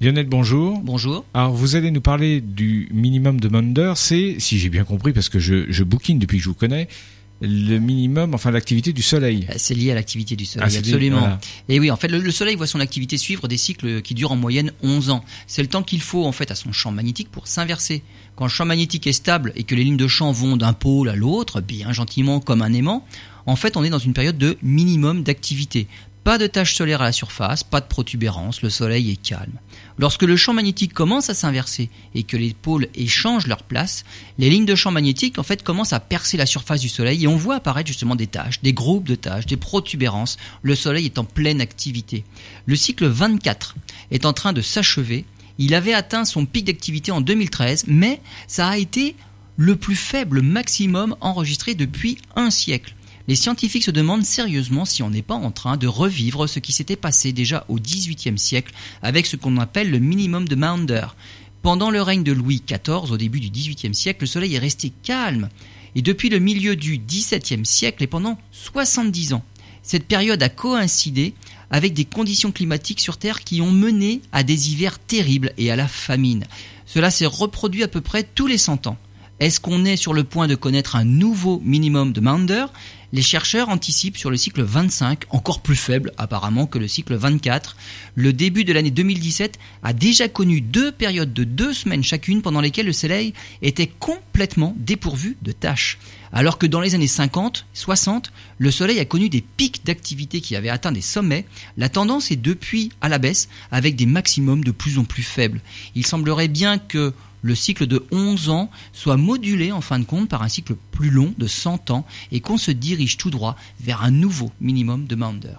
Lionel, bonjour. Bonjour. Alors, vous allez nous parler du minimum de Maunder. C'est, si j'ai bien compris, parce que je, je bouquine depuis que je vous connais, le minimum, enfin l'activité du Soleil. Euh, C'est lié à l'activité du Soleil, Ah, lié, absolument. voilà. Et oui, en fait, le, le Soleil voit son activité suivre des cycles qui durent en moyenne 11 ans. C'est le temps qu'il faut en fait à son champ magnétique pour s'inverser. Quand le champ magnétique est stable et que les lignes de champ vont d'un pôle à l'autre, bien gentiment comme un aimant, en fait, on est dans une période de minimum d'activité. Pas de taches solaires à la surface, pas de protubérance, le soleil est calme. Lorsque le champ magnétique commence à s'inverser et que les pôles échangent leur place, les lignes de champ magnétique en fait commencent à percer la surface du soleil et on voit apparaître justement des taches, des groupes de taches, des protubérances. Le soleil est en pleine activité. Le cycle 24 est en train de s'achever. Il avait atteint son pic d'activité en 2013, mais ça a été le plus faible maximum enregistré depuis un siècle. Les scientifiques se demandent sérieusement si on n'est pas en train de revivre ce qui s'était passé déjà au XVIIIe siècle avec ce qu'on appelle le minimum de Maunder. Pendant le règne de Louis XIV, au début du XVIIIe siècle, le Soleil est resté calme. Et depuis le milieu du XVIIe siècle et pendant 70 ans, cette période a coïncidé avec des conditions climatiques sur Terre qui ont mené à des hivers terribles et à la famine. Cela s'est reproduit à peu près tous les 100 ans. Est-ce qu'on est sur le point de connaître un nouveau minimum de Maunder Les chercheurs anticipent sur le cycle 25, encore plus faible apparemment que le cycle 24. Le début de l'année 2017 a déjà connu deux périodes de deux semaines chacune pendant lesquelles le soleil était complètement dépourvu de tâches. Alors que dans les années 50, 60, le soleil a connu des pics d'activité qui avaient atteint des sommets, la tendance est depuis à la baisse avec des maximums de plus en plus faibles. Il semblerait bien que le cycle de 11 ans soit modulé en fin de compte par un cycle plus long de 100 ans et qu'on se dirige tout droit vers un nouveau minimum de Maunder.